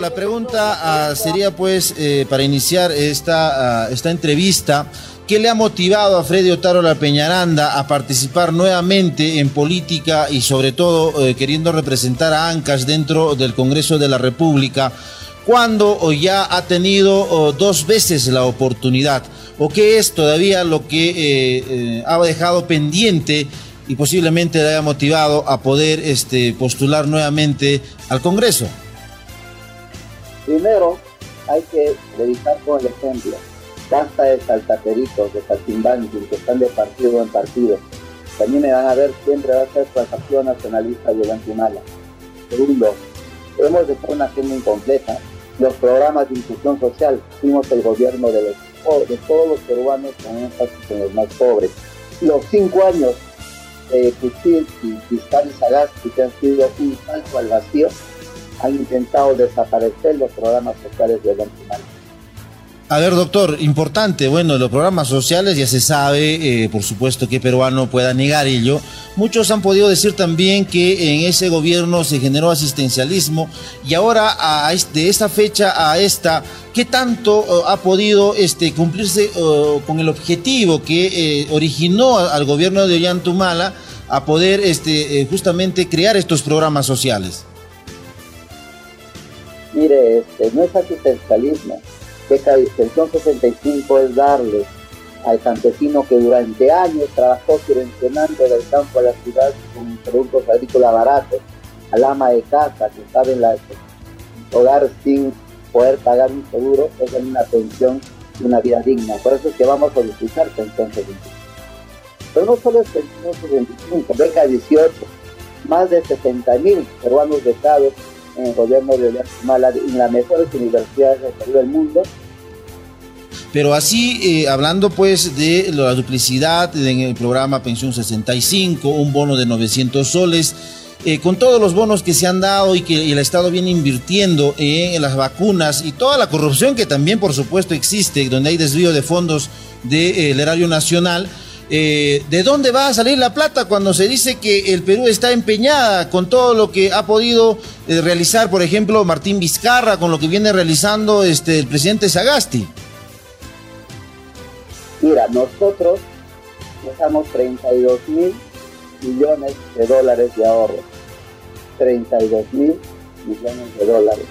La pregunta ah, sería pues eh, para iniciar esta, ah, esta entrevista, ¿qué le ha motivado a Freddy Otaro La Peñaranda a participar nuevamente en política y sobre todo eh, queriendo representar a ANCAS dentro del Congreso de la República cuando ya ha tenido dos veces la oportunidad? ¿O qué es todavía lo que eh, ha dejado pendiente y posiblemente le haya motivado a poder este, postular nuevamente al Congreso? Primero, hay que dedicar con el ejemplo. Basta de saltateritos, de saltimbanquis que están de partido en partido. También me van a ver siempre va a ser transacción nacionalista y mala. Segundo, hemos de una agenda incompleta. Los programas de inclusión social, fuimos el gobierno de, los, de todos los peruanos con énfasis en los más pobres. Los cinco años de y Fiscal y Sagasti que han sido un salto al vacío, han intentado desaparecer los programas sociales de Oriental. A ver, doctor, importante, bueno, los programas sociales ya se sabe, eh, por supuesto que peruano pueda negar ello. Muchos han podido decir también que en ese gobierno se generó asistencialismo y ahora de esta fecha a esta, ¿qué tanto eh, ha podido este, cumplirse eh, con el objetivo que originó al gobierno de Ollantumala a poder este, justamente crear estos programas sociales? Mire, este, no es asistencialismo. Beca Extensión 65 es darle al campesino que durante años trabajó subvencionando del campo a la ciudad con productos agrícolas baratos, al ama de casa que sabe en la hogar sin poder pagar un seguro, es una pensión y una vida digna. Por eso es que vamos a solicitar pensión 65. Pero no solo es pensión 65, beca 18, más de 60 mil peruanos becados en el gobierno de Mala en las mejores universidades del mundo. Pero así, eh, hablando pues de la duplicidad en el programa Pensión 65, un bono de 900 soles, eh, con todos los bonos que se han dado y que el Estado viene invirtiendo en, las vacunas y toda la corrupción que también por supuesto existe, donde hay desvío de fondos del erario nacional, eh, ¿de dónde va a salir la plata cuando se dice que el Perú está empeñada con todo lo que ha podido eh, realizar, por ejemplo, Martín Vizcarra, con lo que viene realizando este, el presidente Sagasti? Mira, nosotros dejamos 32 mil millones de dólares de ahorro. 32 mil millones de dólares.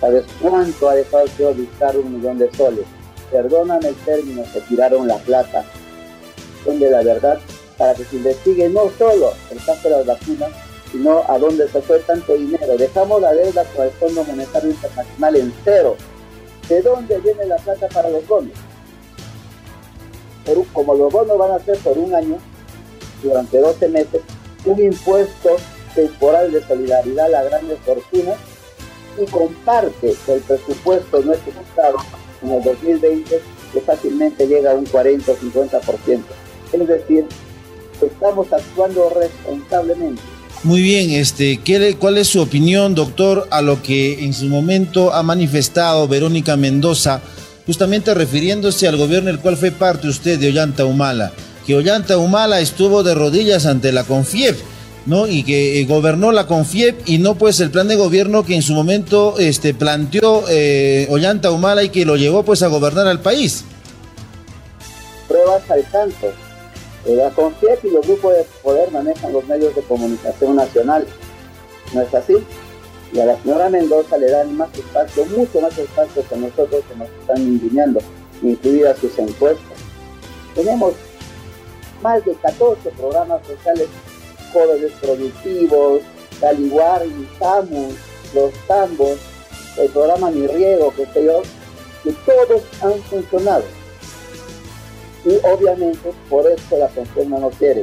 ¿Sabes cuánto ha dejado señor Vizcarra un millón de soles? Perdóname el término, se tiraron la plata de la verdad para que se investigue no solo el caso de las vacunas, sino a dónde se fue tanto dinero. Dejamos la deuda con el Fondo Monetario Internacional en cero. ¿De dónde viene la plata para los bonos? como los bonos van a ser por un año, durante 12 meses, un impuesto temporal de solidaridad a las grandes fortunas y comparte el presupuesto no ejecutado en el 2020 que fácilmente llega a un 40 o 50%. Es decir, estamos actuando responsablemente. Muy bien, este, ¿qué, ¿cuál es su opinión, doctor, a lo que en su momento ha manifestado Verónica Mendoza, justamente refiriéndose al gobierno del cual fue parte usted de Ollanta Humala? Que Ollanta Humala estuvo de rodillas ante la CONFIEP, ¿no? Y que eh, gobernó la CONFIEP y no pues el plan de gobierno que en su momento este, planteó eh, Ollanta Humala y que lo llevó pues a gobernar al país. Pruebas al tanto la CONFIEP y los grupos de poder manejan los medios de comunicación nacional. ¿No es así? Y a la señora Mendoza le dan más espacio, mucho más espacio que nosotros que nos están indignando, incluidas sus encuestas. Tenemos más de 14 programas sociales, jóvenes productivos, Caliguar y Samus, los tambos, el programa Mi Riego, que sé yo, que todos han funcionado y obviamente por eso la pensión no quiere.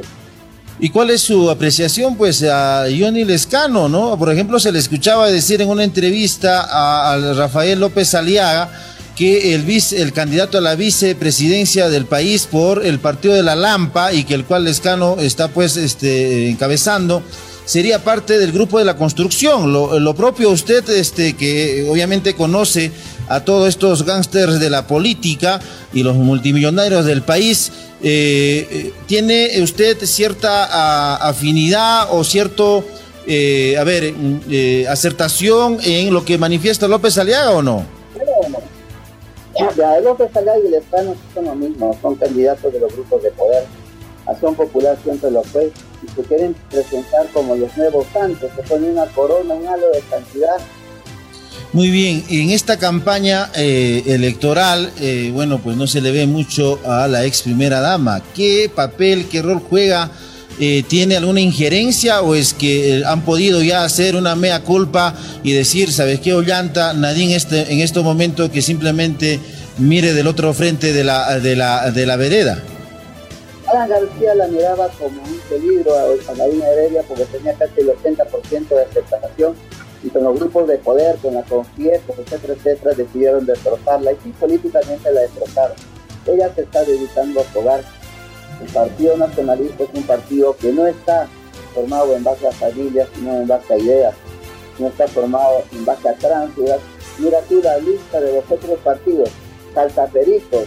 ¿Y cuál es su apreciación pues a Johnny Lescano, no? Por ejemplo, se le escuchaba decir en una entrevista a, Rafael López Aliaga que el, vice, el candidato a la vicepresidencia del país por el partido de la Lampa y que el cual Lescano está pues este, encabezando, sería parte del grupo de la construcción. Lo, propio usted, este, que obviamente conoce a todos estos gángsters de la política y los multimillonarios del país. Eh, eh, ¿Tiene usted cierta afinidad o cierto a ver, mm, acertación en lo que manifiesta López Aliaga o no? Ya, López Aliaga y el Espano son lo mismo, son candidatos de los grupos de poder. Acción Popular siempre lo fue y se quieren presentar como los nuevos santos, se ponen una corona, un halo de santidad muy bien, en esta campaña eh, electoral, eh, bueno, pues no se le ve mucho a la ex primera dama. ¿Qué papel, qué rol juega? Eh, ¿Tiene alguna injerencia o es que han podido ya hacer una mea culpa y decir, ¿sabes qué, Ollanta? Nadie este, en este momento que simplemente mire del otro frente de la, de la, de la vereda. Alan García la miraba como un peligro a, la línea Heredia porque tenía casi el 80% de aceptación y con los grupos de poder, con la confianza, etcétera, etcétera, decidieron destrozarla y sí, políticamente la destrozaron. Ella se está dedicando a jugar. El Partido Nacionalista es un partido que no está formado en base a familias, sino en base a ideas. No está formado en base a tránsidas. Mira tú lista de los otros partidos, saltaperitos,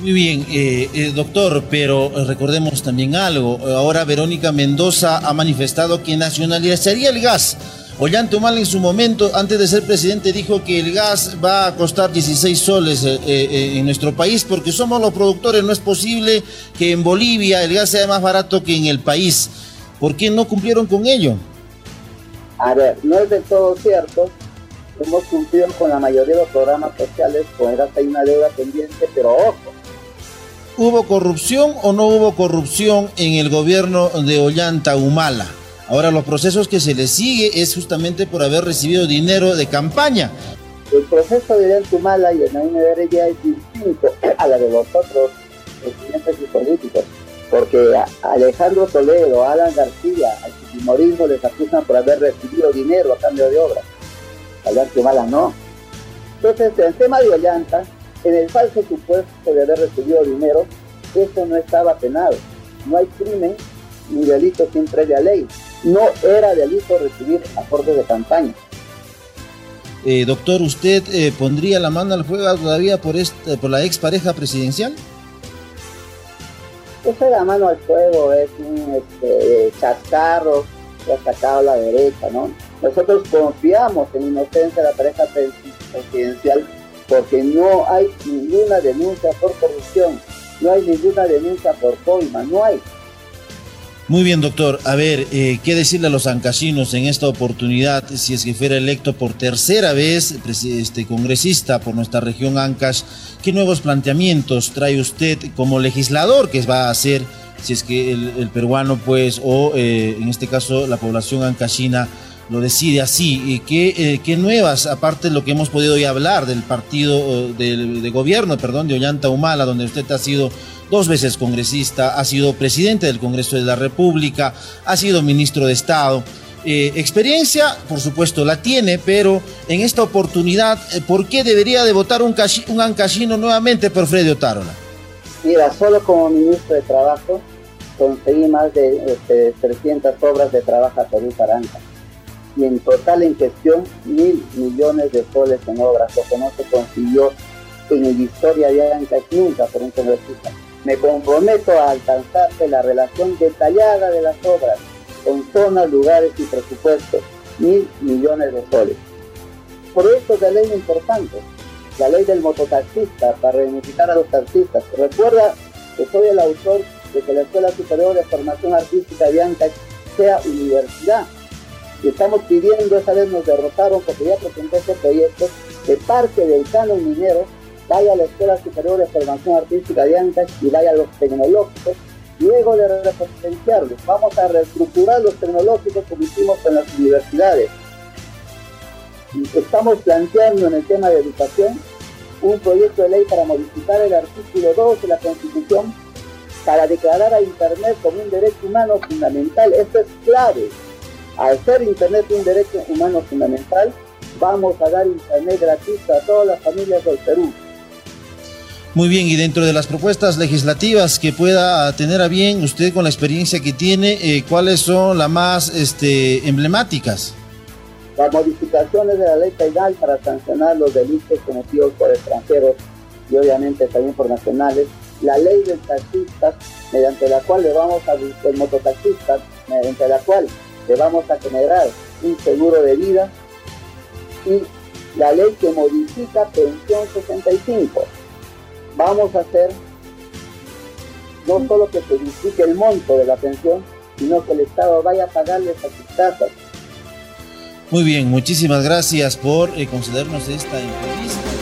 muy bien, eh, eh, doctor, pero recordemos también algo. Ahora Verónica Mendoza ha manifestado que nacionalizaría el gas. Ollanta Humala en su momento, antes de ser presidente, dijo que el gas va a costar 16 soles eh, eh, en nuestro país porque somos los productores. No es posible que en Bolivia el gas sea más barato que en el país. ¿Por qué no cumplieron con ello? A ver, no es del todo cierto. Hemos cumplido con la mayoría de los programas sociales, con el hay una deuda pendiente, pero ojo. ¿Hubo corrupción o no hubo corrupción en el gobierno de Ollanta Humala? Ahora, los procesos que se le sigue es justamente por haber recibido dinero de campaña. El proceso de Tumala y el Naime ya es distinto a la de los otros presidentes y políticos, porque Alejandro Toledo, Alan García, al fujimorismo les acusan por haber recibido dinero a cambio de obras. A Tumala no. Entonces, en el tema de Ollanta, en el falso supuesto de haber recibido dinero, eso no estaba penado. No hay crimen ni delito sin previa ley no era delito recibir aportes de campaña. Eh, doctor, ¿usted eh, pondría la mano al fuego todavía por, este, por la expareja presidencial? Esa la mano al fuego es un este, chascarro que ha sacado la derecha, ¿no? Nosotros confiamos en la inocencia de la pareja presidencial porque no hay ninguna denuncia por corrupción, no hay ninguna denuncia por coima, no hay. Muy bien, doctor. A ver, eh, ¿qué decirle a los ancasinos en esta oportunidad si es que fuera electo por tercera vez este, congresista por nuestra región Ancash? ¿Qué nuevos planteamientos trae usted como legislador que va a hacer si es que el, peruano, pues, o eh, en este caso la población ancashina lo decide así? ¿Y qué, eh, qué, nuevas, aparte de lo que hemos podido hoy hablar del partido de, gobierno, perdón, de Ollanta Humala, donde usted ha sido dos veces congresista, ha sido presidente del Congreso de la República, ha sido ministro de Estado. Eh, experiencia, por supuesto, la tiene, pero en esta oportunidad, eh, ¿por qué debería de votar un, un ancashino nuevamente por Freddy Otárola? Mira, solo como ministro de Trabajo conseguí más de 300 este, obras de trabajo a Perú para. Y en total en gestión, mil millones de soles en obras, lo que no se consiguió en historia de Anca nunca por un congresista. Me comprometo a alcanzarse la relación detallada de las obras con zonas, lugares y presupuestos, mil millones de soles. Proyectos de ley importantes. La ley del mototaxista para reunificar a los taxistas. Recuerda que soy el autor de que la Escuela Superior de Formación Artística de Ancash sea universidad. Y estamos pidiendo, esa vez nos derrotaron porque ya presenté este proyecto, de parte del canon minero vaya a la Escuela Superior de Formación Artística de Ancash y vaya a los tecnológicos. Luego de repotenciarlos, vamos a reestructurar los tecnológicos como hicimos en las universidades. Estamos planteando en el tema de educación un proyecto de ley para modificar el artículo 2 de la Constitución para declarar a Internet como un derecho humano fundamental. Esto es clave. Al ser Internet un derecho humano fundamental, vamos a dar Internet gratuito a todas las familias del Perú. Muy bien, y dentro de las propuestas legislativas que pueda tener a bien usted con la experiencia que tiene, eh, ¿cuáles son las más este, emblemáticas? Las modificaciones de la ley penal para sancionar los delitos cometidos por extranjeros y obviamente también por nacionales. La ley del taxista, mediante la cual le vamos a el mototaxista, mediante la cual que vamos a generar un seguro de vida y la ley que modifica pensión 65. Vamos a hacer no solo que se modifique el monto de la pensión, sino que el Estado vaya a pagarles a sus casas. Muy bien, muchísimas gracias por eh, concedernos esta entrevista.